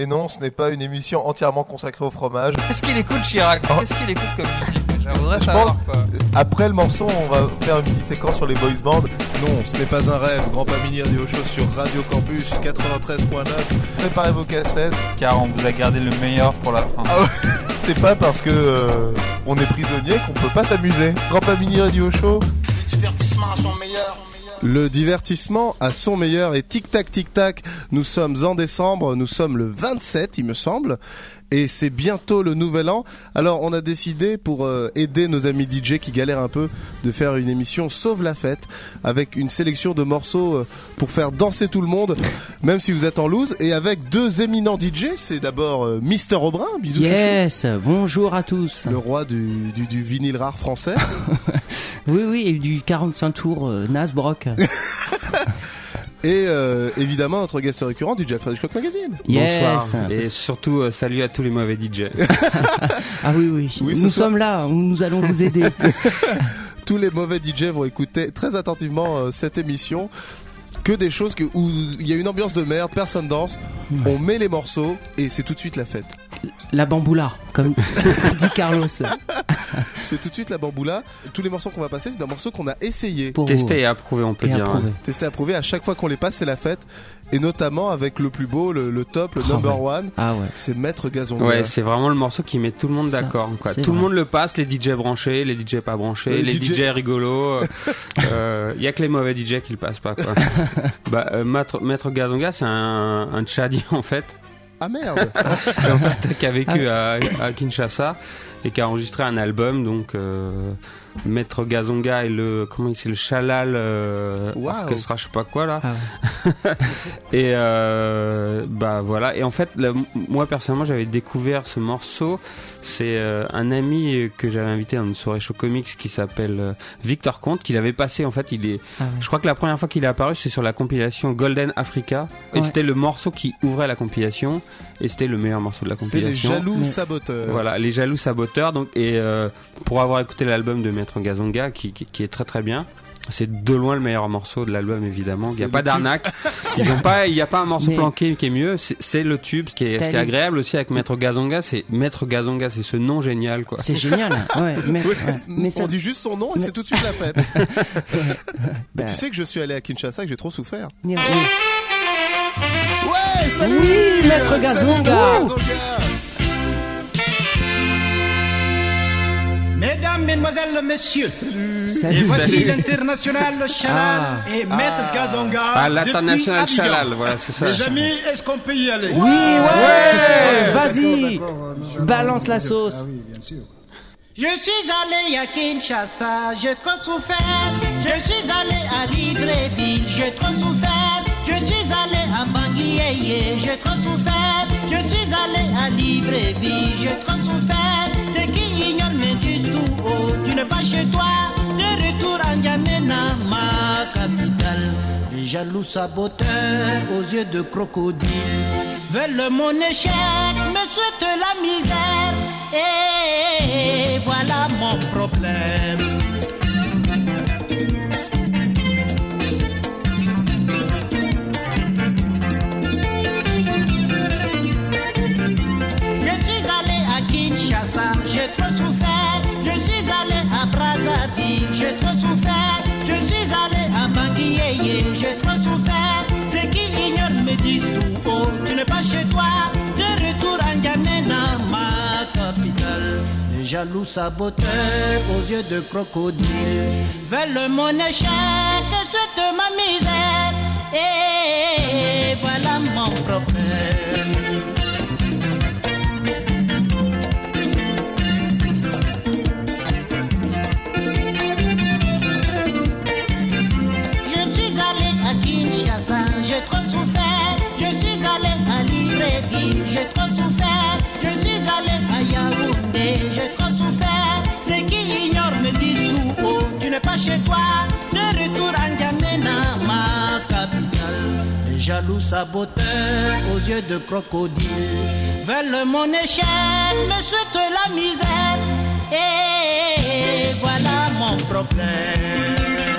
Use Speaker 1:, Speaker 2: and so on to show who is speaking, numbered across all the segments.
Speaker 1: Et non, ce n'est pas une émission entièrement consacrée au fromage.
Speaker 2: Qu'est-ce qu'il écoute Chirac
Speaker 1: Oh.
Speaker 2: Qu'est-ce qu'il écoute comme musique Je savoir quoi.
Speaker 1: Après le morceau, on va faire une petite séquence sur les boys bands.
Speaker 3: Non, ce n'est pas un rêve. Grand Pamini Radio Show sur Radio Campus 93.9.
Speaker 1: Préparez vos cassettes.
Speaker 2: Car on vous a gardé le meilleur pour la fin.
Speaker 1: Ah C'est pas parce que euh, on est prisonnier qu'on peut pas s'amuser. Grand Pamini Radio Show.
Speaker 4: divertissement à son meilleur.
Speaker 3: Le divertissement à son meilleur et tic tac tic tac. Nous sommes en décembre, nous sommes le 27 il me semble. Et c'est bientôt le nouvel an. Alors on a décidé pour euh, aider nos amis DJ qui galèrent un peu de faire une émission Sauve la fête avec une sélection de morceaux euh, pour faire danser tout le monde, même si vous êtes en loose. Et avec deux éminents DJ, c'est d'abord euh, Mister Aubrin, bisous chouchou,
Speaker 5: Yes, bonjour à tous.
Speaker 3: le roi du, du, du vinyle rare français.
Speaker 5: Oui, oui, et du 45 tours euh, Nasbrock.
Speaker 3: Et euh, évidemment notre guest récurrent DJ Alfred Clock Magazine.
Speaker 5: Yes.
Speaker 6: Bonsoir. Et surtout, euh, salut à tous les mauvais DJ.
Speaker 5: Ah oui, oui,
Speaker 3: Oui,
Speaker 5: nous
Speaker 3: soir-
Speaker 5: sommes là, nous allons vous aider.
Speaker 3: tous les mauvais DJ vont écouter très attentivement euh, cette émission. Que des choses que, où il y a une ambiance de merde, personne danse, on met les morceaux et c'est tout de suite la fête.
Speaker 5: La bamboula, comme dit Carlos.
Speaker 3: C'est tout de suite la bamboula. Tous les morceaux qu'on va passer, c'est des morceaux qu'on a essayé,
Speaker 5: Pour
Speaker 6: Testé et approuvé, on peut
Speaker 5: et
Speaker 6: dire.
Speaker 5: approuvé.
Speaker 6: ouais.
Speaker 3: testé, approuvé. À chaque fois qu'on les passe, c'est la fête. Et notamment avec le plus beau, le, le top, le
Speaker 5: Oh,
Speaker 3: number one,
Speaker 5: Ah ouais.
Speaker 3: c'est Maître Gazon.
Speaker 6: Ouais, c'est vraiment le morceau qui met tout le monde d'accord. Tout le monde le passe, les DJ branchés, les DJ pas branchés,
Speaker 3: Les
Speaker 6: les,
Speaker 3: DJ
Speaker 6: DJ, rigolos. Il y a que les mauvais DJ qui le passent pas. Quoi. bah, euh, Maître, Maître Gazonga, c'est un, un Tchadien en fait,
Speaker 3: Ah merde
Speaker 6: et en fait, qui a vécu à, à Kinshasa et qui a enregistré un album. Donc, euh, Maître Gazonga et le comment il c'est le Chalal euh,
Speaker 3: Waouh.
Speaker 6: orchestra, je sais pas quoi là.
Speaker 5: Ah ouais.
Speaker 6: Et euh, bah voilà. Et en fait, là, moi personnellement, j'avais découvert ce morceau. C'est euh, un ami que j'avais invité dans une soirée show comics qui s'appelle euh, Victor Comte, qu'il avait passé. En fait, il est.
Speaker 5: Ah ouais.
Speaker 6: Je crois que la première fois qu'il est apparu, c'est sur la compilation Golden Africa. Et
Speaker 5: Ouais.
Speaker 6: c'était le morceau qui ouvrait la compilation. Et c'était le meilleur morceau de la
Speaker 3: C'est les
Speaker 6: compilation.
Speaker 3: jaloux saboteurs.
Speaker 6: Voilà, les jaloux saboteurs. Donc, et euh, pour avoir écouté l'album de Maître Gazonga, qui, qui, qui est très très bien, c'est de loin le meilleur morceau de l'album évidemment. Il n'y a pas d'arnaque. Il n'y a pas un morceau
Speaker 5: Mais-
Speaker 6: planqué qui est mieux. C'est le tube. Ce qui est, ce qui est
Speaker 5: T'as dit-
Speaker 6: agréable aussi avec Maître Gazonga, c'est Maître Gazonga, c'est ce nom génial quoi.
Speaker 5: C'est génial. Ouais, mais, ouais. mais ça,
Speaker 3: On dit juste son nom et
Speaker 5: Mais-
Speaker 3: c'est tout de suite la fête. Mais
Speaker 5: Bah.
Speaker 3: tu sais que je suis allé à Kinshasa et que j'ai trop souffert.
Speaker 5: Oui.
Speaker 3: Ouais, salut
Speaker 5: Oui, Maître
Speaker 3: Salut,
Speaker 5: Gazonga.
Speaker 3: Gazonga
Speaker 4: Mesdames, Mesdemoiselles, Messieurs, et
Speaker 5: Salut.
Speaker 4: voici
Speaker 6: Salut.
Speaker 4: l'international Chalal
Speaker 5: Ah.
Speaker 4: et Maître Gazonga.
Speaker 6: Ah, l'international
Speaker 4: depuis Abidjan.
Speaker 6: Chalal, voilà, c'est ça.
Speaker 4: Les amis, est-ce qu'on peut y aller?
Speaker 5: Oui, ouais, Vas-y,
Speaker 7: D'accord, d'accord,
Speaker 5: balance la
Speaker 7: Ah
Speaker 5: sauce.
Speaker 7: oui, bien sûr.
Speaker 4: Je suis allé à Kinshasa, j'ai trop souffert. Je suis allé à Libreville, j'ai trop souffert. Je suis allé à Bangui, j'ai trop souffert. Je suis allé à Libreville, j'ai trop souffert. Tu n'es pas chez toi. De retour à N'Djamena, ma capitale. Les jaloux saboteurs aux yeux de crocodile veulent mon échec, me souhaitent la misère. Et voilà mon problème. Jaloux saboteurs aux yeux de crocodile veulent mon échec, souhaitent ma misère. Et voilà mon problème. Jaloux saboteurs aux yeux de crocodile veulent mon échec, me souhaitent la misère. Et voilà mon problème.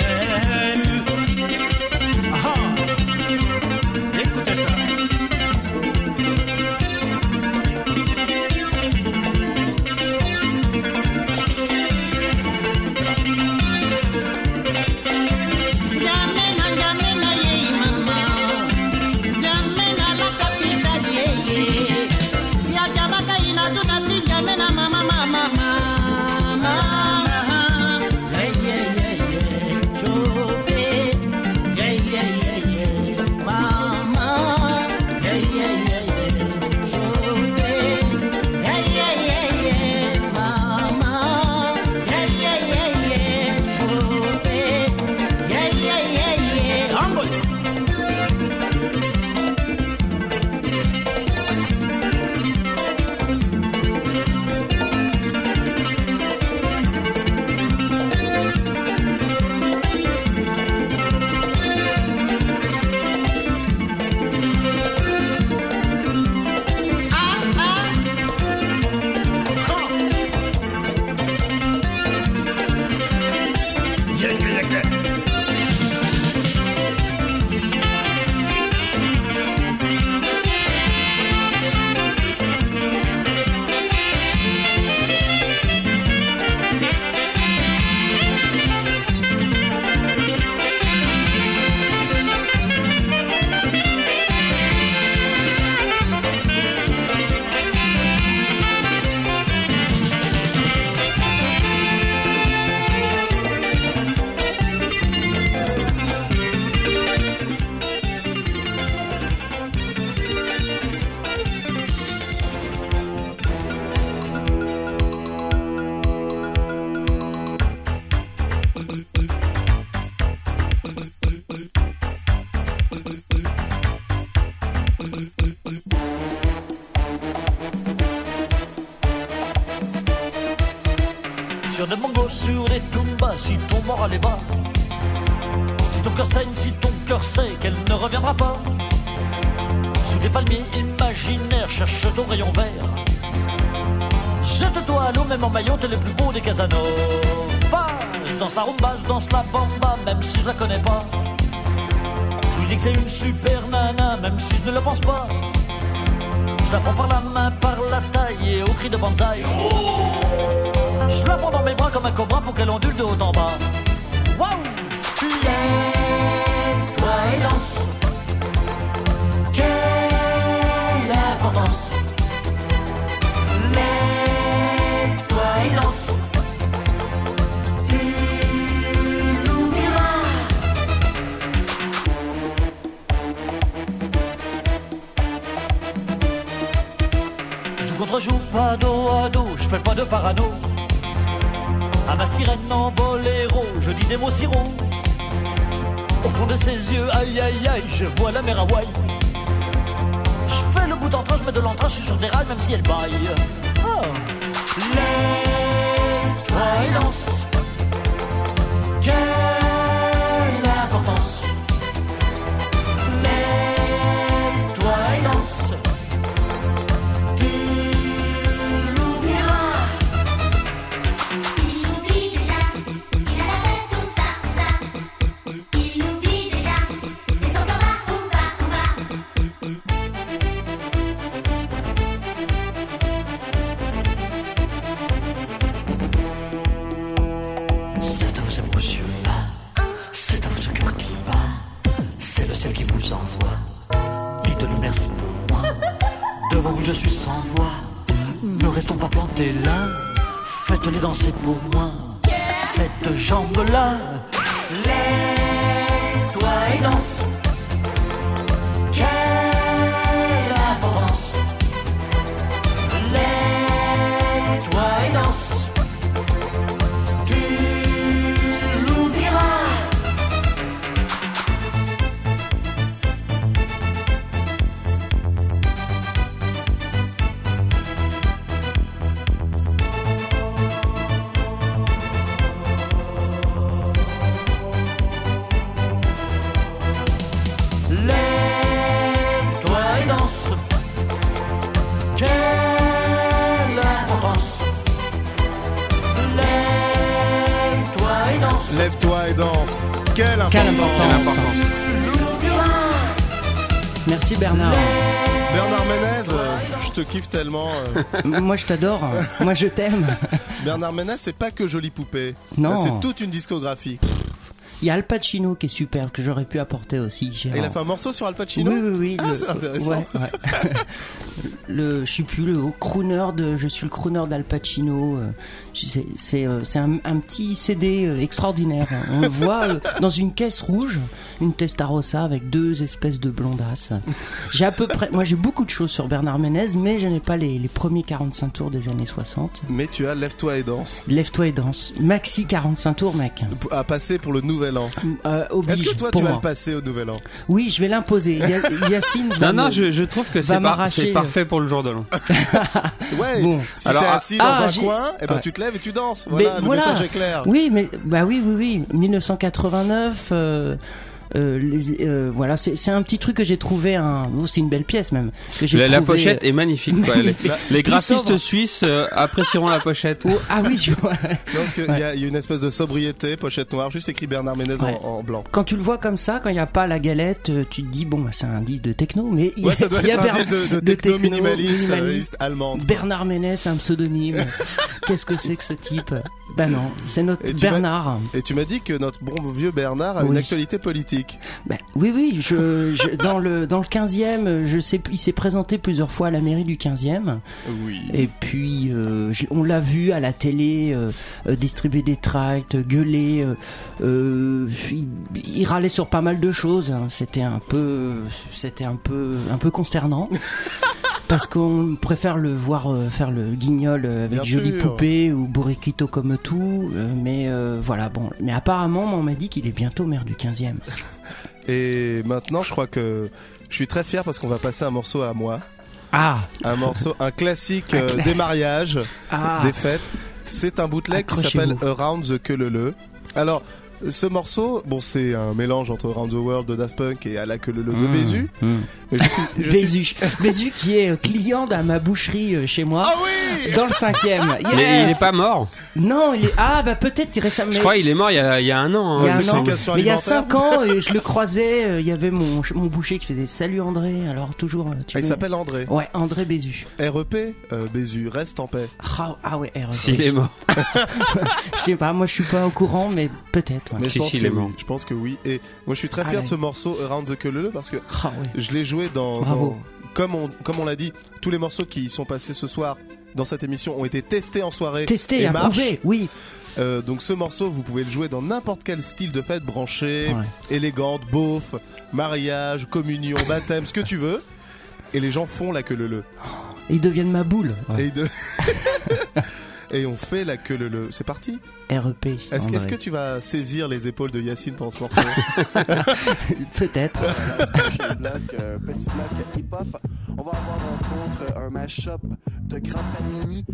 Speaker 7: Jette-toi à l'eau, même en maillot, t'es le plus beau des Casanova. Je danse la rumba, je danse la bamba, même si je la connais pas. Je lui dis que c'est une super nana, même si je ne le pense pas. Je la prends par la main, par la taille et au cri de bonsaï. Je la prends dans mes bras comme un cobra pour qu'elle ondule de haut en bas. Waouh! Lève-toi et danse. Pas dos à dos, je fais pas de parano. À ma sirène en boléro, je dis des mots sirop. Au fond de ses yeux, aïe aïe aïe, je vois la mer Hawaï. Je fais le bout d'entrain, je mets de l'entrain, je suis sur des rails même si elle baille. Lève-toi
Speaker 3: tellement. euh.
Speaker 5: Moi je t'adore. Moi je t'aime.
Speaker 3: Bernard Ménez, c'est pas que jolie poupée.
Speaker 5: Non.
Speaker 3: C'est toute une discographie.
Speaker 5: Il y a Al Pacino qui est super que j'aurais pu apporter aussi.
Speaker 3: Et il a fait un morceau sur Al Pacino
Speaker 5: Oui, oui, oui.
Speaker 3: Ah,
Speaker 5: le-
Speaker 3: c'est intéressant.
Speaker 5: ouais, ouais. le, je sais plus, le crooner de, je suis le crooner d'Al Pacino. euh, C'est, euh, c'est un, un petit CD euh, extraordinaire. On le voit dans une caisse rouge, une Testarossa avec deux espèces de blondasses. J'ai à peu près, moi j'ai beaucoup de choses sur Bernard Ménez, mais je n'ai pas les, les premiers 45 tours des années 60.
Speaker 3: Mais tu as Lève-toi et danse
Speaker 5: Lève-toi et danse. Maxi 45 tours, mec.
Speaker 3: à passer pour le nouvel an.
Speaker 5: Euh,
Speaker 3: Est-ce que toi tu vas
Speaker 5: moi.
Speaker 3: le passer au nouvel an?
Speaker 5: Oui, je vais l'imposer. Ya- Yacine va
Speaker 6: Non, non, je, je trouve que c'est par- c'est parfait pour le jour de l'an.
Speaker 3: Ouais,
Speaker 5: Bon.
Speaker 3: si
Speaker 6: Alors,
Speaker 3: t'es
Speaker 6: ah-
Speaker 3: assis dans
Speaker 5: ah,
Speaker 3: un coin, eh ben
Speaker 5: Ouais.
Speaker 3: tu te lèves et tu danses.
Speaker 5: Mais
Speaker 3: Voilà, le
Speaker 5: voilà.
Speaker 3: message est clair.
Speaker 5: Oui, mais bah oui, oui, oui. 1989. euh, euh, les- euh, voilà, c'est c'est un petit truc que j'ai trouvé. Un, oh, c'est une belle pièce même. Que j'ai
Speaker 6: La, pochette est magnifique. Quoi. Les,
Speaker 5: Magnifique.
Speaker 6: les
Speaker 5: Plus
Speaker 6: graphistes
Speaker 5: sobre.
Speaker 6: suisses euh, apprécieront la pochette.
Speaker 5: Oh, ah oui, tu vois.
Speaker 3: Non, parce qu'il y, a- il y a une espèce de sobriété, pochette noire, juste écrit Bernard Ménez en-
Speaker 5: Ouais.
Speaker 3: en, blanc.
Speaker 5: Quand tu le vois comme ça, quand il n'y a pas la galette, euh, tu te dis bon, bah, c'est un disque de techno, mais il y a,
Speaker 3: doit
Speaker 5: y a
Speaker 3: être un de, de
Speaker 5: de
Speaker 3: techno,
Speaker 5: techno,
Speaker 3: minimaliste,
Speaker 5: minimaliste.
Speaker 3: euh, allemande.
Speaker 5: Bernard Ménès, un pseudonyme. Qu'est-ce que c'est que ce type? Ben non, c'est notre
Speaker 3: Et
Speaker 5: Bernard.
Speaker 3: Et tu m'as dit que notre bon vieux Bernard a une actualité politique.
Speaker 5: Ben, oui, oui, je, je- dans le dans le 15e, je sais, il s'est présenté plusieurs fois à la mairie du 15e.
Speaker 3: Oui.
Speaker 5: Et puis, euh, on l'a vu à la télé euh, euh, distribuer des tracts, gueuler. euh, euh, il, il râlait sur pas mal de choses. hein. C'était un peu, c'était un peu, un peu consternant. Parce qu'on préfère le voir euh, faire le guignol euh, avec
Speaker 3: Bien
Speaker 5: jolie
Speaker 3: sûr.
Speaker 5: poupée ou bourriquito comme tout, euh, mais euh, voilà bon. Mais apparemment, on m'a dit qu'il est bientôt maire du 15e.
Speaker 3: Et maintenant, je crois que je suis très fier parce qu'on va passer un morceau à moi.
Speaker 5: Ah,
Speaker 3: Un morceau, un classique euh, des mariages,
Speaker 5: ah,
Speaker 3: des fêtes. C'est un bootleg qui
Speaker 5: Accrochez-vous.
Speaker 3: s'appelle Around the Queue Alors, ce morceau, bon, c'est un mélange entre Around the World de Daft Punk et à la queue de
Speaker 5: Mmh,
Speaker 3: Bézu.
Speaker 5: mmh.
Speaker 3: Mais je suis, je suis-
Speaker 5: Bézu. Bézu qui est client à ma boucherie euh, chez moi.
Speaker 3: Ah oui
Speaker 5: Dans le cinquième.
Speaker 6: Mais il est pas mort.
Speaker 5: Non, il est. Ah, bah peut-être il récemment.
Speaker 6: Je crois qu'il est mort il y a, il y a un an.
Speaker 5: Il y
Speaker 6: hein,
Speaker 5: a
Speaker 6: il
Speaker 5: un an. Mais y a. 5 ans, euh, je le croisais, euh, il y avait mon, mon boucher qui faisait Salut André, alors toujours. tu
Speaker 3: Ah, il s'appelle André.
Speaker 5: Ouais, André Bézu.
Speaker 3: REP, euh, Bézu, reste en paix.
Speaker 5: Ah, ah ouais, R.
Speaker 6: S'il est mort.
Speaker 5: Je sais pas, moi je suis pas au courant, mais peut-être.
Speaker 3: Mais je pense que oui. Je pense que oui. Et moi, je suis très
Speaker 5: Ah
Speaker 3: fier
Speaker 5: ouais.
Speaker 3: de ce morceau Around the Queue parce que
Speaker 5: Ah ouais.
Speaker 3: je l'ai joué dans, comme on comme on l'a dit, tous les morceaux qui sont passés ce soir dans cette émission ont été testés en soirée
Speaker 5: Testé,
Speaker 3: et
Speaker 5: approuvé, oui.
Speaker 3: Euh, donc ce morceau, vous pouvez le jouer dans n'importe quel style de fête, branché,
Speaker 5: Ouais.
Speaker 3: élégante, beauf, mariage, communion, baptême, ce que tu veux. Et les gens font la queue le le.
Speaker 5: Et ils deviennent ma boule.
Speaker 3: Et, ils de- Et on fait la queue le le. C'est parti.
Speaker 5: REP.
Speaker 3: Est-ce que tu vas saisir les épaules de Yacine pendant ce morceau
Speaker 5: Peut-être.
Speaker 8: Euh, petit bloc hip-hop. On va avoir entre autres un mash-up de Grand Panini.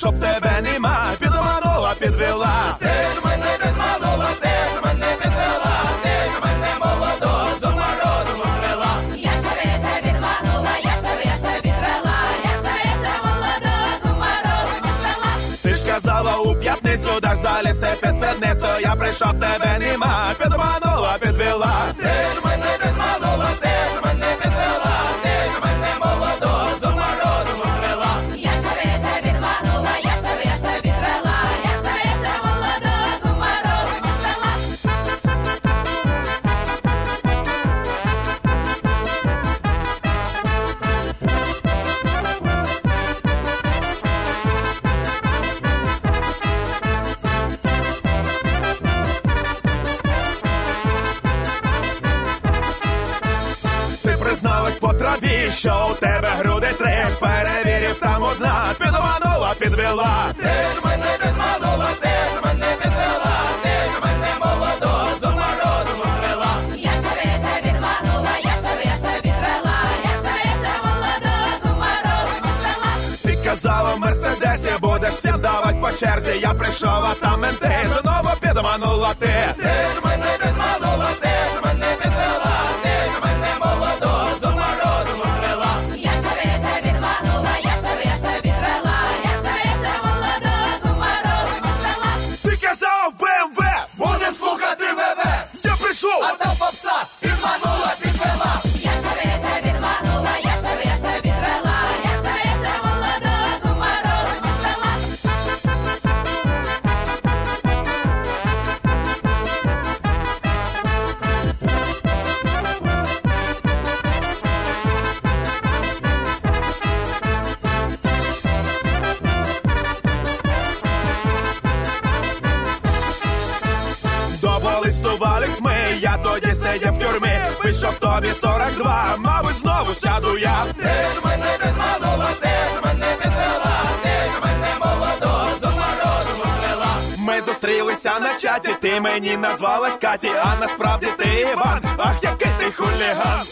Speaker 9: Прийшов, тебе нема, підманула, підвела. Ти ж мене підманула, ти ж мене підвела, ти ж мене молодого з морозом привела.
Speaker 10: Я ж тебе, я ж тебе підманула, я ж тебе, я ж тебе підвела, я ж тебе, я ж тебе молодого з морозом привела.
Speaker 9: Ти ж казала у п'ятницю, даш залізти під спідницю, я прийшов, тебе нема, чаті, ти мені назвалась Каті А насправді ти Іван, ах який ти хуліган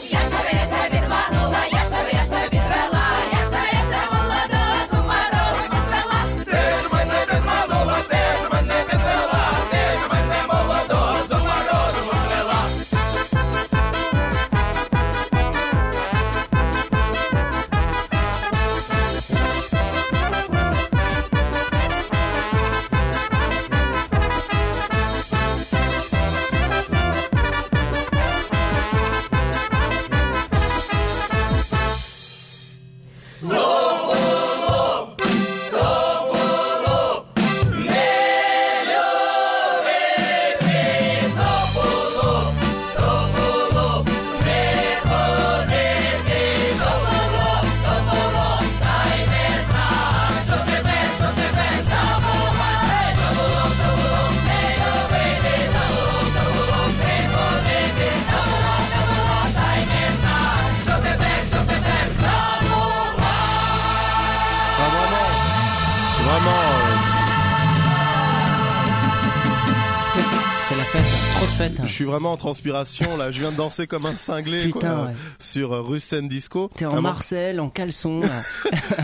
Speaker 3: suis vraiment en transpiration là. Je viens de danser comme un cinglé
Speaker 5: Putain,
Speaker 3: quoi,
Speaker 5: ouais.
Speaker 3: sur euh, rue Seine Disco.
Speaker 5: T'es en
Speaker 3: Vraiment.
Speaker 5: Marcel, en caleçon.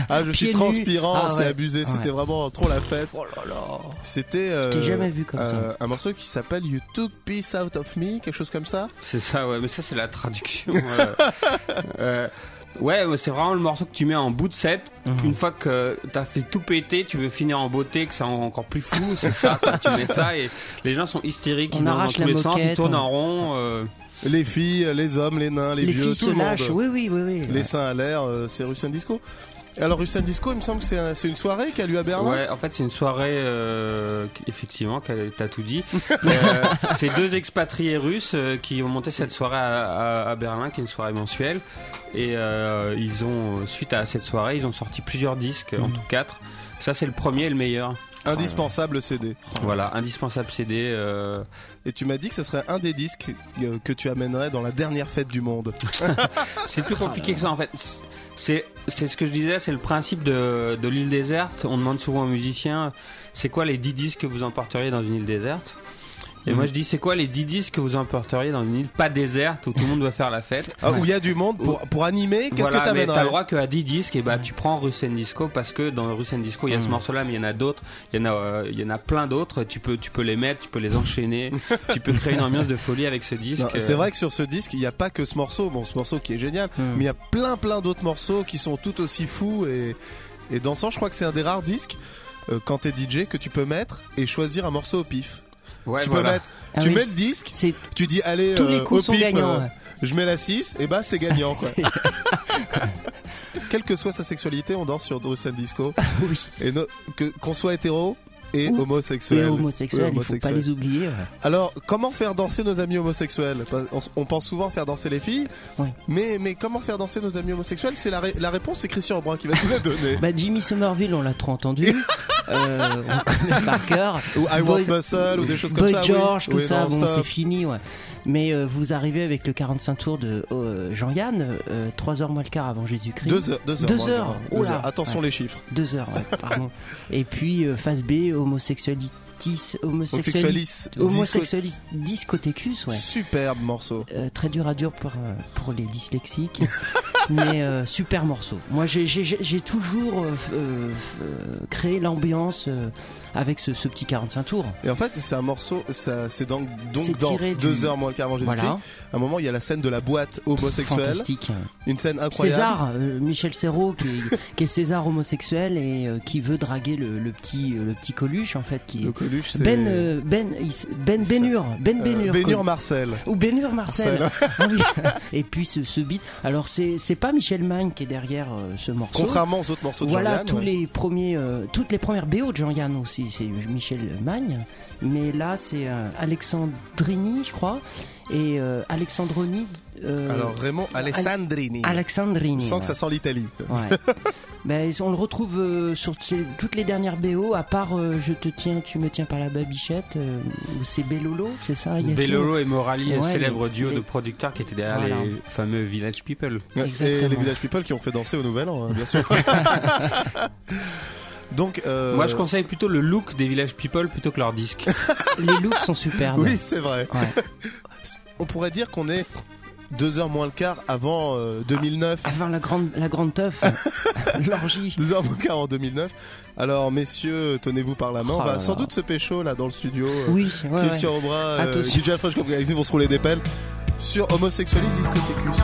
Speaker 3: Ah, je suis transpirant,
Speaker 5: Ah,
Speaker 3: c'est abusé.
Speaker 5: Ouais.
Speaker 3: C'était vraiment trop la fête.
Speaker 5: Oh là là.
Speaker 3: C'était euh,
Speaker 5: jamais vu comme ça.
Speaker 3: euh, un morceau qui s'appelle You Took Peace Out of Me, quelque chose comme ça.
Speaker 6: C'est ça, ouais, mais ça c'est la traduction. euh, euh, ouais, c'est vraiment le morceau que tu mets en bout de set.
Speaker 5: Mhm.
Speaker 6: Une fois que t'as fait tout péter, tu veux finir en beauté, que c'est encore plus fou. C'est ça, quoi. tu mets ça et les gens sont hystériques,
Speaker 5: On
Speaker 6: ils dansent dans
Speaker 5: arrache
Speaker 6: tous
Speaker 5: la
Speaker 6: les sens, ils
Speaker 5: moquette,
Speaker 6: tournent
Speaker 5: on-
Speaker 6: en rond. euh,
Speaker 3: Les filles, les hommes, les nains, les,
Speaker 5: Les
Speaker 3: vieux,
Speaker 5: filles
Speaker 3: tout
Speaker 5: se
Speaker 3: le monde.
Speaker 5: lâchent. Oui, oui, oui, oui.
Speaker 3: Les
Speaker 5: Ouais.
Speaker 3: seins à l'air, euh, c'est rue Seine Disco. Alors rue Seine Disco, il me semble que c'est un- c'est une soirée qui a lieu à Berlin.
Speaker 6: Ouais, en fait, c'est une soirée, euh, effectivement, qu'elle- t'as tout dit. Euh, c'est deux expatriés russes euh, qui ont monté cette soirée à, à- à Berlin, qui est une soirée mensuelle. Et euh, ils ont, suite à cette soirée, ils ont sorti plusieurs disques, en tout quatre. Ça, c'est le premier et le meilleur.
Speaker 3: Indispensable CD.
Speaker 6: Voilà, indispensable CD. euh,
Speaker 3: Et tu m'as dit que ce serait un des disques que tu amènerais dans la dernière fête du monde.
Speaker 6: C'est plus compliqué que ça en fait. C'est ce que je disais, c'est le principe de, de l'île déserte. On demande souvent aux musiciens, c'est quoi les 10 disques que vous emporteriez dans une île déserte? Et moi je dis c'est quoi les 10 disques que vous emporteriez dans une île pas déserte où tout le monde doit faire la fête
Speaker 3: Ah, Où il y a du monde pour, pour animer, qu'est-ce
Speaker 6: voilà,
Speaker 3: que t'amènerais
Speaker 6: t'as le droit qu'à 10 disques et bah tu prends Russen Disco parce que dans Russen Disco il y a ce
Speaker 3: Mm.
Speaker 6: morceau là mais il y en a d'autres, il y en a euh, il y en a plein d'autres, tu peux tu peux les mettre, tu peux les enchaîner, tu peux créer une ambiance de folie avec ce disque.
Speaker 3: Non, C'est vrai que sur ce disque, il n'y a pas que ce morceau, bon, ce morceau qui est génial,
Speaker 5: Hmm.
Speaker 3: mais il y a plein plein d'autres morceaux qui sont tout aussi fous et, et dansants. Je crois que c'est un des rares disques euh, quand t'es DJ que tu peux mettre et choisir un morceau au pif.
Speaker 6: Ouais,
Speaker 3: tu
Speaker 6: voilà.
Speaker 3: peux mettre,
Speaker 5: Ah
Speaker 3: tu
Speaker 5: oui.
Speaker 3: mets le disque,
Speaker 5: C'est
Speaker 3: tu dis allez
Speaker 5: tous les
Speaker 3: euh,
Speaker 5: coups
Speaker 3: au
Speaker 5: sont
Speaker 3: pif,
Speaker 5: gagnants.
Speaker 3: euh,
Speaker 5: ouais.
Speaker 3: je mets la 6 et bah c'est gagnant quoi. Quelle que soit sa sexualité, on danse sur Drusen Disco
Speaker 5: Oui.
Speaker 3: et no- que qu'on soit hétéro et
Speaker 5: Ou-
Speaker 3: homosexuel.
Speaker 5: Et homosexuels,
Speaker 3: Oui,
Speaker 5: il faut pas les oublier. ouais.
Speaker 3: Alors, comment faire danser nos amis homosexuels on, pense souvent faire danser les filles,
Speaker 5: Oui.
Speaker 3: mais, mais comment faire danser nos amis homosexuels C'est la, ré- la réponse, c'est Christian Brun qui va nous la donner.
Speaker 5: Bah Jimmy Somerville, on l'a trop entendu. euh, on connaît par cœur.
Speaker 3: ou I
Speaker 5: Boy-
Speaker 3: Want Muscle ou des choses comme
Speaker 5: Boy
Speaker 3: ça. oui.
Speaker 5: George, tout ça, bon, c'est fini, ouais. Mais euh, vous arrivez avec le 45 tours de euh, Jean-Yann, 3 heures moins le quart avant Jésus-Christ.
Speaker 3: Deux heures, deux heures.
Speaker 5: Deux heures. Oh
Speaker 3: deux. Attention
Speaker 5: Ouais.
Speaker 3: les chiffres.
Speaker 5: Deux heures, ouais, pardon. Et puis euh, phase B, homosexualitis, homosexualis,
Speaker 3: Homosexualis.
Speaker 5: ouais.
Speaker 3: Superbe morceau.
Speaker 5: Euh, très dur à dur pour, euh, pour les dyslexiques, mais euh, super morceau. Moi, j'ai- toujours euh, euh, euh, créé l'ambiance euh, avec ce, ce petit 45 tours.
Speaker 3: Et en fait, c'est un morceau, ça, c'est donc, donc dans
Speaker 5: du-
Speaker 3: deux heures moins le quart avant.
Speaker 5: Voilà,
Speaker 3: À un moment, il y a la scène de la boîte homosexuelle,
Speaker 5: fantastique.
Speaker 3: une scène incroyable.
Speaker 5: César, euh, Michel Serrault, qui est, qui est César homosexuel et euh, qui veut draguer le, le petit, euh, le petit Coluche, en fait, qui
Speaker 3: Le Coluche, c'est
Speaker 5: Ben, euh, Ben, Ben Bénur, Ben Bénur.
Speaker 3: Marcel.
Speaker 5: ou Bénur Marcel. Et puis ce, ce beat. Alors c'est c'est pas Michel Magne qui est derrière ce morceau.
Speaker 3: Contrairement aux autres morceaux de
Speaker 5: Voilà
Speaker 3: Jean-Yann,
Speaker 5: tous
Speaker 3: ouais.
Speaker 5: les premiers, toutes les premières BO de Jean-Yann aussi, c'est Michel Magne, mais là c'est euh, Alexandrini, je crois, et euh, Alexandroni. euh,
Speaker 3: Alors Raymond Alessandrini.
Speaker 5: Alexandrini.
Speaker 3: Sans que
Speaker 5: ouais.
Speaker 3: ça sent l'Italie.
Speaker 5: Ouais. ben, on le retrouve euh, sur toutes les dernières BO, à part euh, Je te tiens, tu me tiens par la babichette, euh, ou c'est Bellolo, c'est ça
Speaker 6: Bellolo et Morali, un célèbre
Speaker 5: les-
Speaker 6: duo
Speaker 5: les-
Speaker 6: de producteurs qui étaient derrière
Speaker 5: Voilà.
Speaker 6: les fameux Village People.
Speaker 3: Et
Speaker 5: Exactement.
Speaker 3: les Village People qui ont fait danser au Nouvel An, hein, bien sûr. Donc, euh,
Speaker 6: Moi je conseille plutôt le look des Village People plutôt que leur disque.
Speaker 5: Les looks sont superbes.
Speaker 3: Oui, c'est vrai.
Speaker 5: Ouais.
Speaker 3: On pourrait dire qu'on est deux heures moins le quart avant euh, 2009.
Speaker 5: Avant la grande, la grande teuf, l'orgie.
Speaker 3: Deux heures moins le quart en 2009. Alors, messieurs, tenez-vous par la main.
Speaker 5: Oh
Speaker 3: On va
Speaker 5: là
Speaker 3: sans
Speaker 5: là.
Speaker 3: doute se pécho là dans le studio. euh,
Speaker 5: Oui, ouais, ouais.
Speaker 3: Christian Aubra, euh. DJ comme ils vont se rouler des pelles sur Homosexualis Discothecus.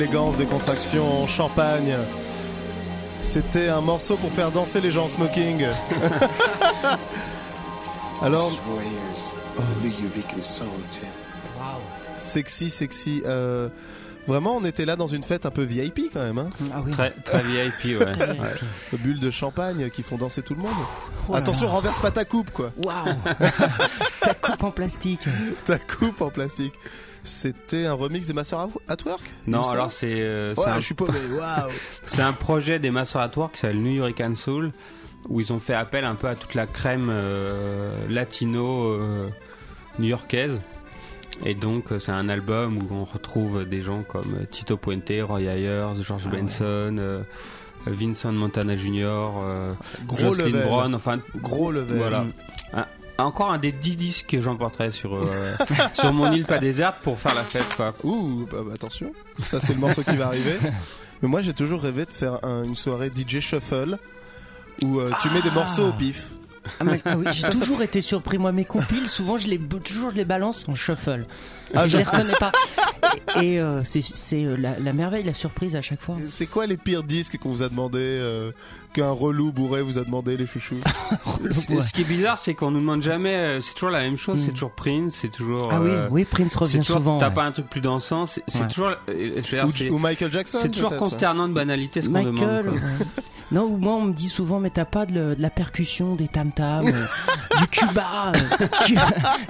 Speaker 3: élégance des contractions, champagne. C'était un morceau pour faire danser les gens en smoking. Alors. Sexy, sexy. Euh, vraiment, on était là dans une fête un peu VIP quand même. Hein.
Speaker 5: Ah
Speaker 6: très, VIP, ouais.
Speaker 3: Bulles de champagne qui font danser tout le monde. Attention, renverse pas ta coupe, quoi.
Speaker 5: Waouh Ta coupe en plastique.
Speaker 3: ta coupe en plastique. C'était un remix des Masters at Work
Speaker 6: Non, alors c'est. Euh,
Speaker 3: ouais,
Speaker 6: un...
Speaker 3: je suis paumé, waouh
Speaker 6: C'est un projet des Masters at Work qui s'appelle New Hurricane Soul, où ils ont fait appel un peu à toute la crème euh, latino-new-yorkaise. Euh, Et donc, c'est un album où on retrouve des gens comme Tito Puente, Roy Ayers, George
Speaker 3: ah
Speaker 6: Benson. Vincent Montana Jr., euh, Jocelyn Brown, enfin
Speaker 3: gros level.
Speaker 6: Voilà,
Speaker 3: mm.
Speaker 6: ah, encore un des 10 disques que j'emporterai sur, euh, sur mon île pas déserte pour faire la fête, quoi.
Speaker 3: Ouh, bah, bah, attention, ça c'est le morceau qui va arriver. Mais moi j'ai toujours rêvé de faire un- une soirée DJ Shuffle où euh, tu mets des morceaux au pif.
Speaker 5: Ah, mais- ah oui, j'ai
Speaker 3: Ça, ça-
Speaker 5: toujours été surpris. Moi, mes compiles, souvent, je les, toujours, je les balance en shuffle.
Speaker 3: Ah,
Speaker 5: je
Speaker 3: je-
Speaker 5: les reconnais pas. Et, et, euh, c'est c'est, euh, la, la merveille, la surprise à chaque fois.
Speaker 3: C'est quoi les pires disques qu'on vous a demandé euh, Qu'un relou bourré vous a demandé, les chouchous
Speaker 6: Ce ce qui est bizarre, c'est qu'on nous demande jamais. euh, C'est toujours la même chose. C'est toujours Prince. C'est toujours.
Speaker 5: Ah oui,
Speaker 6: euh,
Speaker 5: oui, Prince revient
Speaker 6: toujours,
Speaker 5: souvent,
Speaker 6: T'as
Speaker 5: ouais.
Speaker 6: pas un truc plus dansant. C'est c'est
Speaker 5: Ouais.
Speaker 6: toujours. euh, je veux dire,
Speaker 3: Ou-
Speaker 6: c'est-
Speaker 3: ou Michael Jackson,
Speaker 6: C'est toujours consternant de banalité ce qu'on
Speaker 5: Michael,
Speaker 6: demande. quoi.
Speaker 5: ouais. Non, ou moi on me dit souvent, mais t'as pas de, de la percussion, des tam-tams, euh, du Cuba.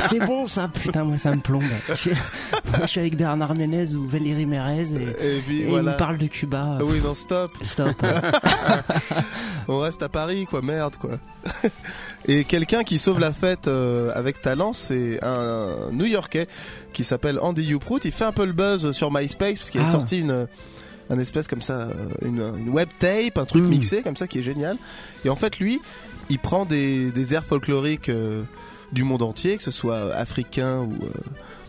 Speaker 5: C'est bon ça, putain, moi ça me plombe. Je, moi, je suis avec Bernard Ménez ou Valérie Mérez et,
Speaker 3: Et puis
Speaker 5: et
Speaker 3: voilà.
Speaker 5: ils me parlent de Cuba.
Speaker 3: Oui, non, stop.
Speaker 5: Stop.
Speaker 3: On reste à Paris, quoi, merde, quoi. Et quelqu'un qui sauve la fête euh, avec talent, c'est un New-Yorkais qui s'appelle Andy Youprout. Il fait un peu le buzz sur MySpace parce qu'il a
Speaker 5: Ah.
Speaker 3: sorti une un espèce comme ça, une, une web tape, un truc mixé comme ça qui est génial. Et en fait, lui, il prend des, des airs folkloriques euh, du monde entier, que ce soit africain ou, euh,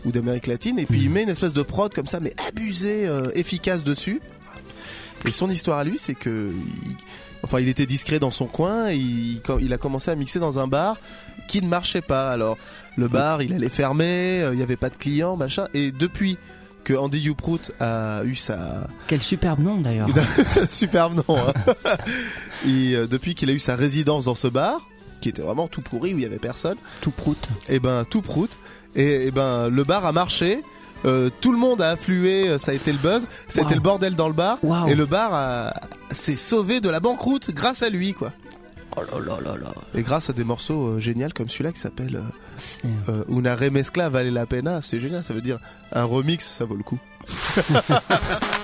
Speaker 3: ou d'Amérique latine, et puis il met une espèce de prod comme ça, mais abusé, euh, efficace dessus. Et son histoire à lui, c'est que, il, enfin, il était discret dans son coin. Et il, quand il a commencé à mixer dans un bar qui ne marchait pas. Alors, le bar, il allait fermer, euh, il n'y avait pas de clients, machin. Et depuis que Andy Youprout a eu sa,
Speaker 5: Quel superbe nom d'ailleurs.
Speaker 3: superbe nom. hein. Et, euh, depuis qu'il a eu sa résidence dans ce bar, qui était vraiment tout pourri où il y avait personne.
Speaker 5: Tout prout.
Speaker 3: Et ben tout prout. Et, et ben le bar a marché. euh, tout le monde a afflué, euh, ça a été le buzz, c'était
Speaker 5: Wow.
Speaker 3: le bordel dans le bar,
Speaker 5: Wow.
Speaker 3: et le bar a- s'est sauvé de la banqueroute grâce à lui, quoi.
Speaker 5: Oh là là là là.
Speaker 3: Et grâce à des morceaux euh, géniaux comme celui-là qui s'appelle euh, euh, Una remezcla vale la pena, c'est génial, ça veut dire un remix, ça vaut le coup.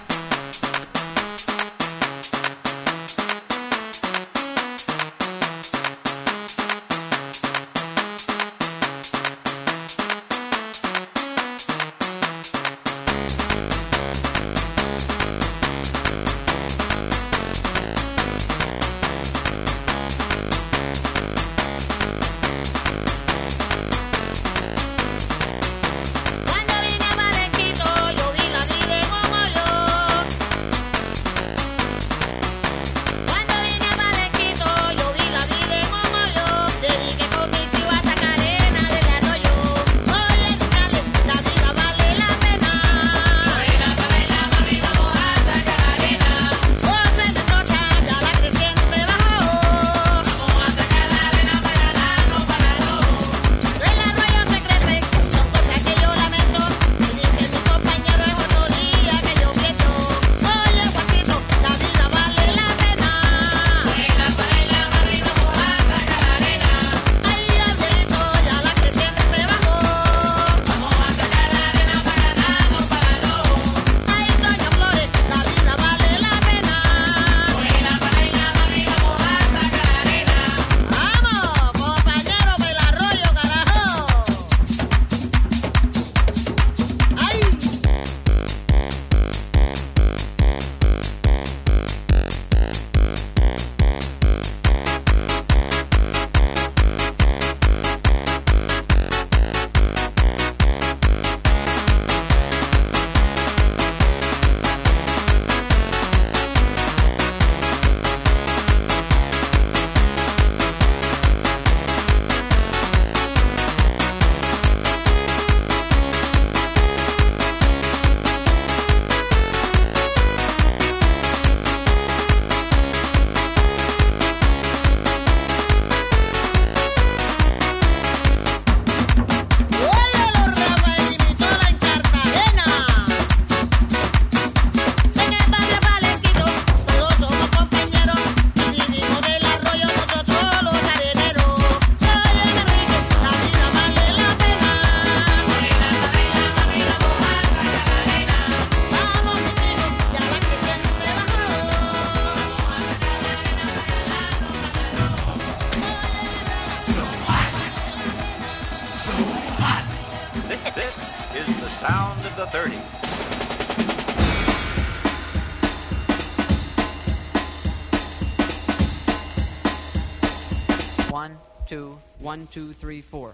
Speaker 11: two, three, four.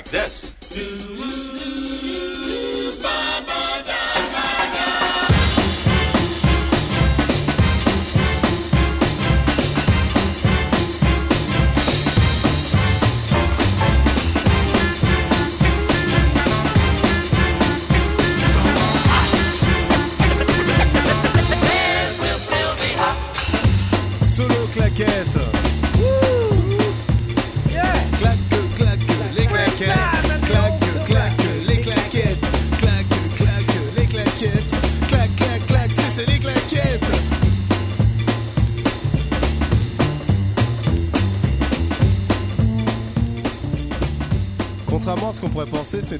Speaker 3: Like this.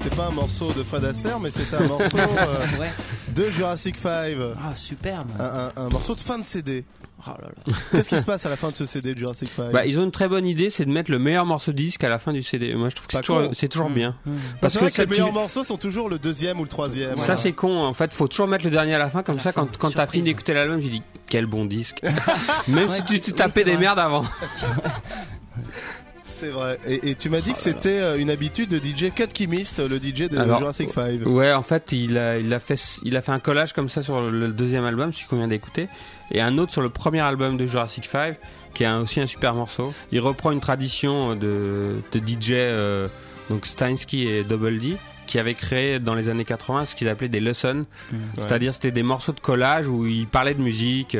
Speaker 3: N'était pas un morceau de Fred Astaire, mais c'était un morceau euh,
Speaker 5: Ouais.
Speaker 3: de Jurassic 5.
Speaker 5: Ah, superbe.
Speaker 3: Un, un- un morceau de fin de CD.
Speaker 5: Oh là là.
Speaker 3: Qu'est-ce qui se passe à la fin de ce CD de Jurassic 5
Speaker 6: Bah, ils ont une très bonne idée, c'est de mettre le meilleur morceau de disque à la fin du CD. Moi, je trouve que c'est toujours, c'est toujours bien.
Speaker 3: Parce que, les
Speaker 6: tu-
Speaker 3: meilleurs morceaux sont toujours le deuxième ou le troisième.
Speaker 6: ça, c'est con. En fait, faut toujours mettre le dernier à la fin, comme ça, quand, quand t'as fini d'écouter l'album, tu dis quel bon disque. Même
Speaker 3: Ouais,
Speaker 6: si tu,
Speaker 3: tu-
Speaker 6: tu
Speaker 3: oui,
Speaker 6: tapais
Speaker 3: c'est
Speaker 6: des
Speaker 3: vrai.
Speaker 6: merdes avant.
Speaker 3: C'est vrai. Et, et tu m'as dit que c'était euh, une habitude de DJ Cut Chemist, le DJ de
Speaker 6: Alors,
Speaker 3: Jurassic 5.
Speaker 6: Ouais, en fait, il a, il a fait, il a fait un collage comme ça sur le deuxième album, celui qu'on vient d'écouter, et un autre sur le premier album de Jurassic 5, qui est un- aussi un super morceau. Il reprend une tradition de, de DJ, euh, donc Steinsky et Double D, qui avaient créé dans les années 80 ce qu'ils appelaient des lessons. C'est-à-dire, c'était des morceaux de collage où ils parlaient de musique.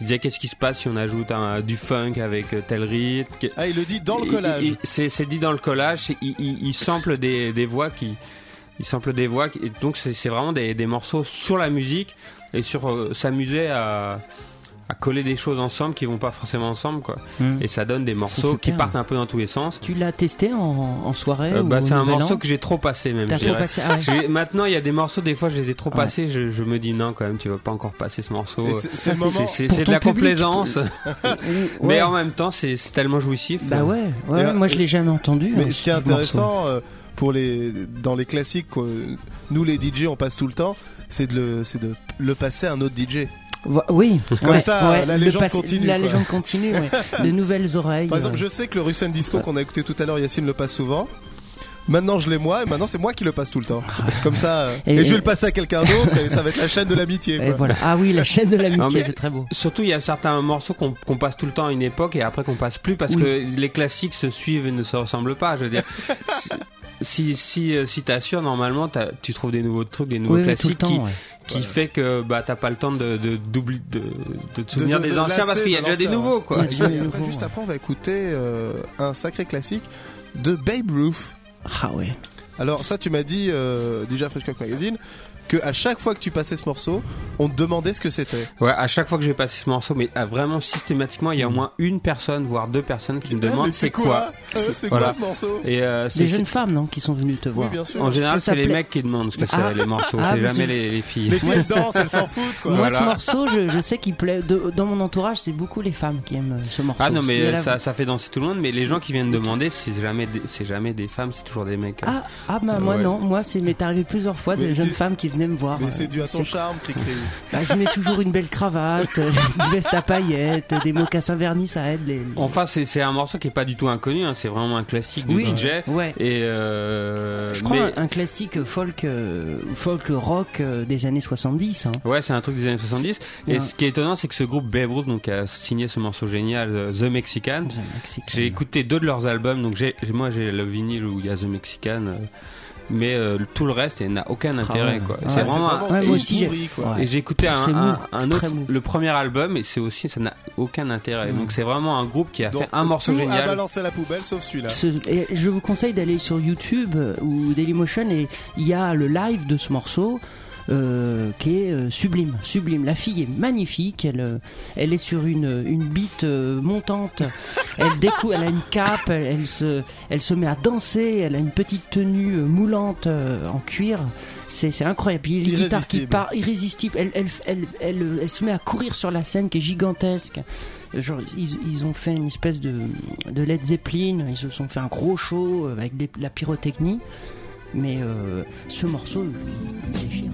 Speaker 6: Ils disaient qu'est-ce qui se passe si on ajoute un, du funk avec euh, tel rythme?
Speaker 3: Ah, il le dit dans le
Speaker 6: Il-
Speaker 3: collage.
Speaker 6: il- C'est dit dans le collage. Il, il, il sample des, des voix qui, il sample des voix. qui- donc c'est c'est vraiment des, des morceaux sur la musique et sur euh, s'amuser à, à coller des choses ensemble qui vont pas forcément ensemble quoi.
Speaker 5: Mm.
Speaker 6: Et ça donne des morceaux qui partent un peu dans tous les sens.
Speaker 5: Tu l'as testé en, en soirée
Speaker 6: Euh, bah, c'est un morceau que j'ai trop passé même.
Speaker 5: Trop passé, ah ouais.
Speaker 6: Maintenant il y a des morceaux des fois je les ai trop
Speaker 5: Ouais.
Speaker 6: passés. Je, je me dis non quand même tu vas pas encore passer ce morceau.
Speaker 3: Et c'est-
Speaker 6: de la
Speaker 5: public.
Speaker 6: complaisance. Mais
Speaker 5: Ouais.
Speaker 6: en même temps c'est tellement jouissif.
Speaker 5: Bah ouais,
Speaker 3: euh,
Speaker 5: moi je l'ai jamais entendu.
Speaker 3: Mais
Speaker 5: hein,
Speaker 3: ce qui est intéressant euh, pour les dans les classiques, nous les DJ on passe tout le temps, c'est de le c'est de le passer à un autre DJ.
Speaker 5: Oui,
Speaker 3: Comme
Speaker 5: ouais,
Speaker 3: ça,
Speaker 5: ouais,
Speaker 3: la légende continue,
Speaker 5: La
Speaker 3: quoi.
Speaker 5: légende continue, ouais. de nouvelles oreilles.
Speaker 3: Par exemple,
Speaker 5: ouais.
Speaker 3: je sais que le Russian Disco qu'on a écouté tout à l'heure, Yacine le passe souvent. Maintenant, je l'ai moi, et maintenant c'est moi qui le passe tout le temps. Comme ça, euh, et,
Speaker 5: Et-
Speaker 3: je vais le passer à quelqu'un d'autre, et ça va être la chaîne de l'amitié.
Speaker 5: Voilà. Ah oui, la chaîne de l'amitié, c'est très beau.
Speaker 6: Surtout, il y a certains morceaux qu'on passe tout le temps à une époque et après qu'on passe plus parce
Speaker 5: Oui.
Speaker 6: que les classiques se suivent et ne se ressemblent pas. Je veux dire, si si euh, si t'assures normalement, tu trouves des nouveaux trucs, des nouveaux
Speaker 5: Oui,
Speaker 6: classiques
Speaker 5: temps,
Speaker 6: qui
Speaker 5: ouais.
Speaker 6: Qui
Speaker 3: Voilà.
Speaker 6: fait que bah t'as pas le temps de de d'oubli- de, de te souvenir
Speaker 3: De- de-
Speaker 6: des
Speaker 3: de
Speaker 6: anciens parce qu'il y a
Speaker 3: de
Speaker 6: déjà des nouveaux
Speaker 3: ouais.
Speaker 6: quoi.
Speaker 3: Et après, juste après, on va écouter euh, un sacré classique de Babe Ruth.
Speaker 5: Ah ouais.
Speaker 3: Alors ça, tu m'as dit euh, déjà Fresh Cock Magazine que à chaque fois que tu passais ce morceau, on te demandait ce que c'était.
Speaker 6: Ouais, à chaque fois que j'ai passé ce morceau, mais ah, vraiment systématiquement, il y a au moins une personne, voire deux personnes qui me
Speaker 3: Ah,
Speaker 6: demandent c'est quoi.
Speaker 3: Euh, C'est
Speaker 6: Voilà.
Speaker 3: quoi ce morceau
Speaker 6: Et euh, c'est
Speaker 5: Des
Speaker 6: c'est-
Speaker 5: jeunes femmes, non, qui sont venues te voir.
Speaker 3: bien sûr.
Speaker 6: en général, c'est les mecs qui demandent ce que c'est
Speaker 5: Ah.
Speaker 6: les morceaux,
Speaker 5: Ah,
Speaker 6: c'est
Speaker 5: mais
Speaker 6: jamais les, les filles.
Speaker 3: Les filles dansent, elles s'en foutent quoi.
Speaker 5: Moi,
Speaker 6: Voilà.
Speaker 5: ce morceau, je, je sais qu'il plaît. de- dans mon entourage, c'est beaucoup les femmes qui aiment euh, ce morceau.
Speaker 6: Ah non mais ça, ça fait danser tout le monde mais les gens qui viennent demander c'est jamais des, c'est jamais des femmes c'est toujours des mecs.
Speaker 5: Ah, ah bah moi non, moi c'est m'est arrivé plusieurs fois de
Speaker 3: Mais
Speaker 5: jeunes femmes qui venaient me voir.
Speaker 3: Mais
Speaker 5: euh,
Speaker 3: c'est dû à ton
Speaker 5: c'est-
Speaker 3: charme, Cricri.
Speaker 5: Bah, je mets toujours une belle cravate, euh, une veste à paillettes, des mocassins vernis, ça aide les.
Speaker 6: Enfin c'est un morceau qui est pas du tout inconnu hein, c'est vraiment un classique du
Speaker 5: Oui,
Speaker 6: DJ
Speaker 5: ouais.
Speaker 6: et euh,
Speaker 5: Je crois
Speaker 6: mais-
Speaker 5: un, un classique folk, euh, folk rock euh, des années 70. Hein.
Speaker 6: Ouais, c'est un truc des années 70. Et
Speaker 5: Ouais.
Speaker 6: ce qui est étonnant, c'est que ce groupe Babe Ruth, donc, a signé ce morceau génial, euh, The Mexican. J'ai écouté deux de leurs albums, donc j'ai, moi j'ai le vinyle où il y a The Mexican, euh, mais euh, tout le reste n'a aucun
Speaker 5: Ah
Speaker 6: intérêt,
Speaker 5: ouais.
Speaker 6: quoi.
Speaker 5: Ah,
Speaker 6: c'est vraiment,
Speaker 5: vraiment
Speaker 6: un-
Speaker 5: aussi,
Speaker 3: pourri, quoi.
Speaker 5: ouais.
Speaker 6: Et j'ai écouté un, un, un autre, le premier album, et c'est aussi, ça n'a aucun intérêt. Donc c'est vraiment un groupe qui a
Speaker 3: Donc,
Speaker 6: fait un morceau
Speaker 3: tout a
Speaker 6: génial.
Speaker 3: balancé à la poubelle sauf celui-là.
Speaker 5: Ce- et je vous conseille d'aller sur YouTube euh, ou Dailymotion et il y a le live de ce morceau. Euh, qui est euh, sublime, sublime. La fille est magnifique. Elle, euh, elle est sur une une bite montante. Elle décou, elle a une cape. Elle, elle se, elle se met à danser. Elle a une petite tenue moulante en cuir. C'est c'est incroyable. Puis les guitares qui partent, irrésistible. Elle, elle, elle, elle, elle se met à courir sur la scène qui est gigantesque. Genre, ils, ils ont fait une espèce de, de Led Zeppelin, ils se sont fait un gros show avec des- la pyrotechnie. Mais euh, ce morceau, il déchire.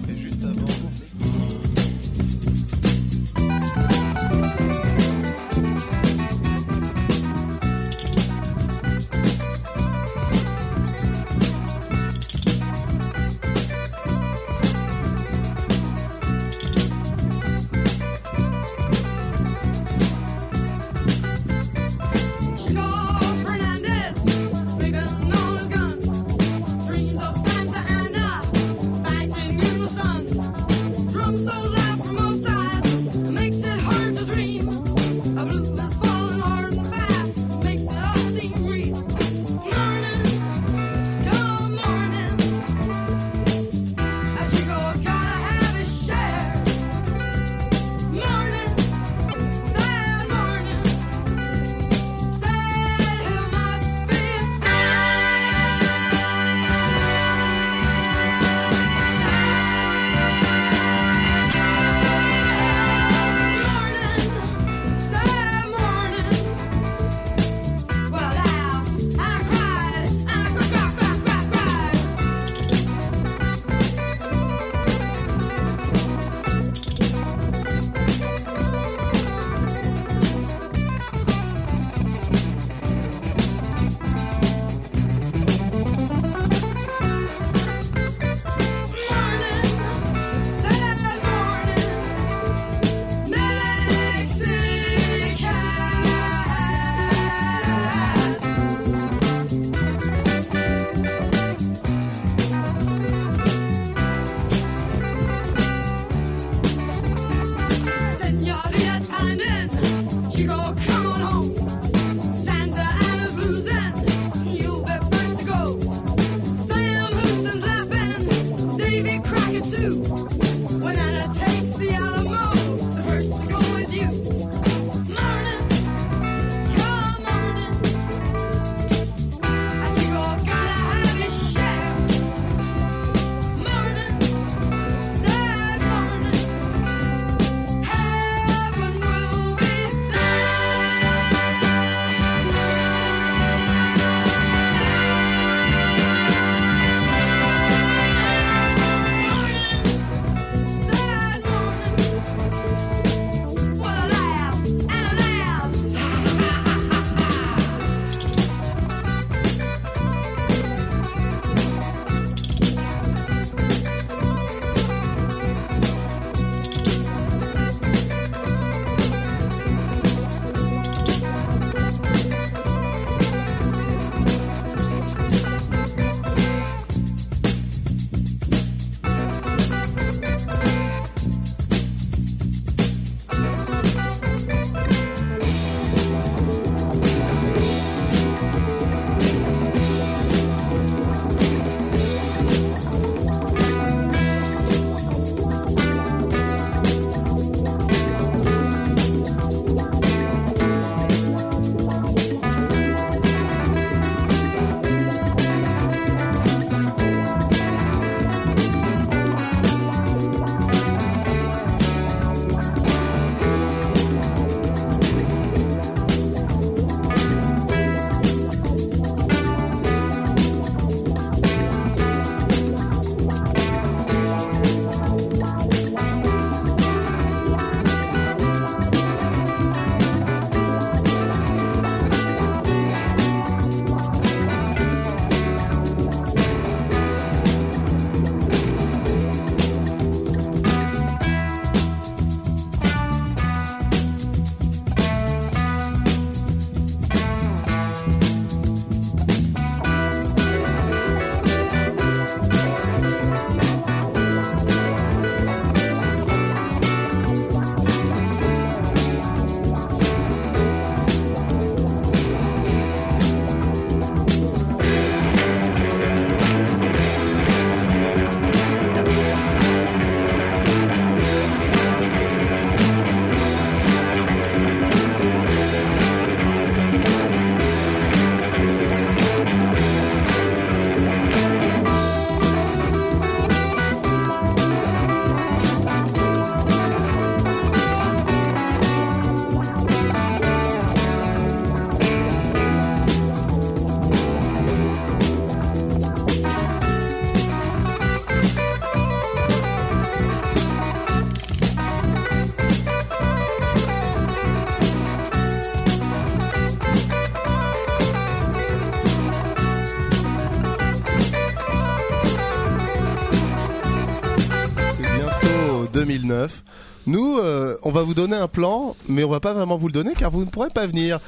Speaker 3: Va vous donner un plan, mais on va pas vraiment vous le donner car vous ne pourrez pas venir.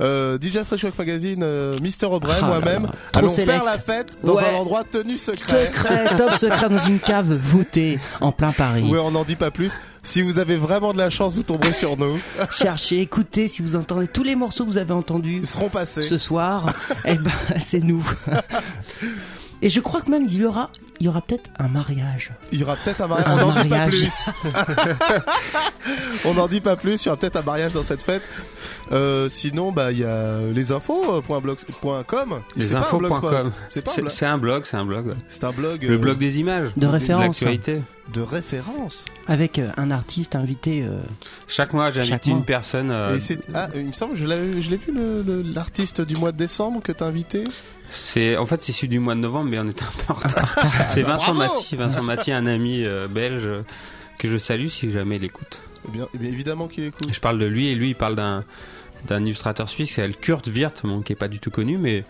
Speaker 3: Euh, DJ Fresh Rock Magazine, euh, Mister O'Brien,
Speaker 5: Ah
Speaker 3: moi-même, allons
Speaker 5: select.
Speaker 3: faire la fête dans
Speaker 5: Ouais.
Speaker 3: un endroit tenu secret.
Speaker 5: Secret, top secret dans une cave voûtée en plein Paris.
Speaker 3: Ouais, on n'en dit pas plus. Si vous avez vraiment de la chance, vous tomberez sur nous.
Speaker 5: Cherchez, écoutez si vous entendez tous les morceaux que vous avez entendus
Speaker 3: seront passés
Speaker 5: ce soir. eh ben, c'est nous. Et je crois que même il y aura, il y aura peut-être un mariage.
Speaker 3: Il y aura peut-être un mariage.
Speaker 5: Un
Speaker 3: on n'en dit pas
Speaker 5: mariage.
Speaker 3: plus. on n'en dit pas plus. Il y aura peut-être un mariage dans cette fête. Euh, sinon, bah, il y a les infos.blog.com.
Speaker 6: Les infos.com.
Speaker 3: C'est pas un blog.
Speaker 6: c'est un blog, c'est un blog. ouais.
Speaker 3: C'est un blog.
Speaker 6: Le
Speaker 3: euh,
Speaker 6: blog des images.
Speaker 5: De référence.
Speaker 3: De référence.
Speaker 5: Avec euh, un artiste invité. euh,
Speaker 6: Chaque mois, j'invite
Speaker 5: Chaque mois.
Speaker 6: une personne. euh,
Speaker 3: Et c'est, ah, il me semble, je l'ai, je l'ai vu le- le- l'artiste du mois de décembre que t'as invité.
Speaker 6: C'est en fait c'est celui du mois de novembre, mais on était un peu en retard. c'est Vincent
Speaker 3: Bravo
Speaker 6: Maty, Vincent Maty, un ami euh, belge euh, que je salue si jamais il écoute.
Speaker 3: Eh bien, eh bien, évidemment qu'il écoute.
Speaker 6: Je parle de lui et lui il parle d'un d'un illustrateur suisse qui s'appelle Kurt Wirth, bon, qui est pas du tout connu, mais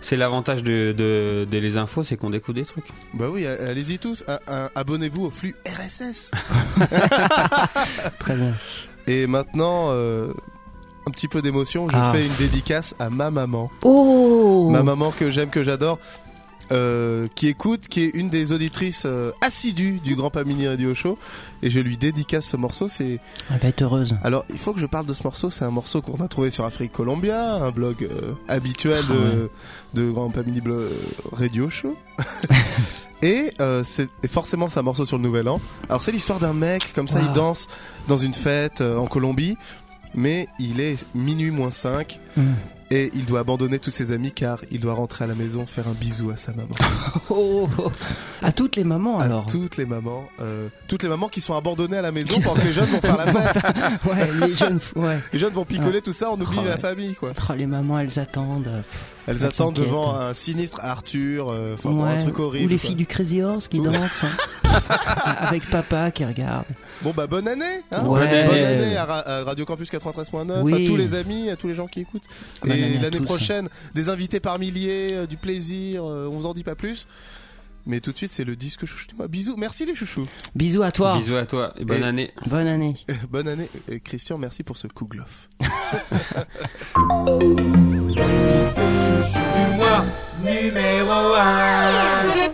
Speaker 6: c'est l'avantage de, de, de les infos, c'est qu'on découvre des trucs.
Speaker 3: Bah oui, allez-y tous. Abonnez-vous au flux RSS.
Speaker 5: Très bien.
Speaker 3: Et maintenant, euh, un petit peu d'émotion. Je
Speaker 5: Ah.
Speaker 3: fais une dédicace à ma maman.
Speaker 5: Oh
Speaker 3: Ma maman que j'aime, que j'adore. Euh, qui écoute, qui est une des auditrices euh, assidues du Grand Pamini Radio Show, et je lui dédicace ce morceau. C'est
Speaker 5: Elle va être heureuse.
Speaker 3: alors il faut que je parle de ce morceau. C'est un morceau qu'on a trouvé sur Afrique Columbia, un blog euh, habituel
Speaker 5: Ah
Speaker 3: de, de Grand Pamini Radio Show. Et euh, c'est forcément c'est un morceau sur le Nouvel An. Alors c'est l'histoire d'un mec comme ça,
Speaker 5: Wow.
Speaker 3: il danse dans une fête euh, en Colombie, mais il est minuit moins 5
Speaker 5: Mm.
Speaker 3: Et il doit abandonner tous ses amis car il doit rentrer à la maison faire un bisou à sa maman.
Speaker 5: Oh, oh. À toutes les mamans
Speaker 3: à
Speaker 5: alors.
Speaker 3: toutes les mamans, euh, toutes les mamans qui sont abandonnées à la maison pendant que les jeunes vont faire la fête.
Speaker 5: Ouais, les jeunes, ouais.
Speaker 3: Les jeunes vont picoler tout ça, on oublie
Speaker 5: Oh,
Speaker 3: la
Speaker 5: ouais.
Speaker 3: famille quoi.
Speaker 5: Oh, les mamans, elles attendent. euh,
Speaker 3: Elles
Speaker 5: Elles
Speaker 3: attendent devant un sinistre Arthur, euh, bon, un truc horrible.
Speaker 5: Ou les
Speaker 3: quoi.
Speaker 5: filles du Crazy Horse qui dansent. hein. Avec papa qui regarde.
Speaker 3: Bon bah bonne année, hein
Speaker 5: Ouais.
Speaker 3: bonne année à, Ra- à Radio Campus 93.9,
Speaker 5: Oui.
Speaker 3: à tous les amis, à tous les gens qui écoutent. Et l'année prochaine, des invités par milliers, euh, du plaisir, euh, on vous en dit pas plus. Mais tout de suite, c'est le disque chouchou du mois. Bisous, merci les chouchous.
Speaker 5: Bisous à toi.
Speaker 6: Bisous à toi et bonne
Speaker 3: Et-
Speaker 6: année.
Speaker 5: Bonne année.
Speaker 3: bonne année. Et Christian, merci pour ce coup glof.
Speaker 12: Chouchou du mois numéro 1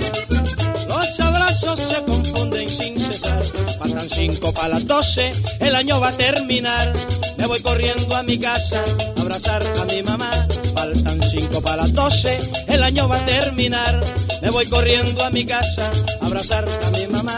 Speaker 13: Abrazos se confunden sin cesar. Faltan cinco para las doce, el año va a terminar. Me voy corriendo a mi casa a abrazar a mi mamá. Faltan cinco para las doce, el año va a terminar. Me voy corriendo a mi casa a abrazar a mi mamá.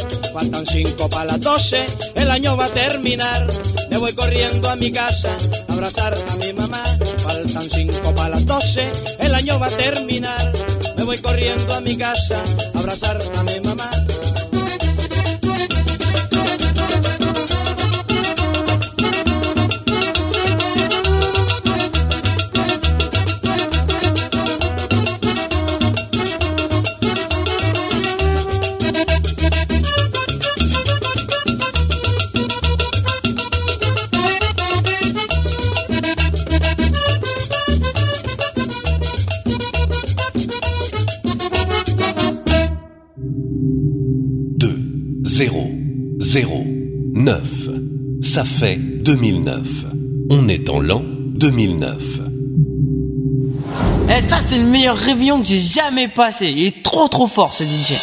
Speaker 13: Faltan cinco para las doce, el año va a terminar. Me voy corriendo a mi casa abrazar a mi mamá. Faltan cinco para las doce, el año va a terminar. Me voy corriendo a mi casa abrazar a mi mamá.
Speaker 14: Fait 2009. On est en l'an 2009.
Speaker 8: Eh, ça, c'est le meilleur réveillon que j'ai jamais passé. Il est trop trop fort ce DJ.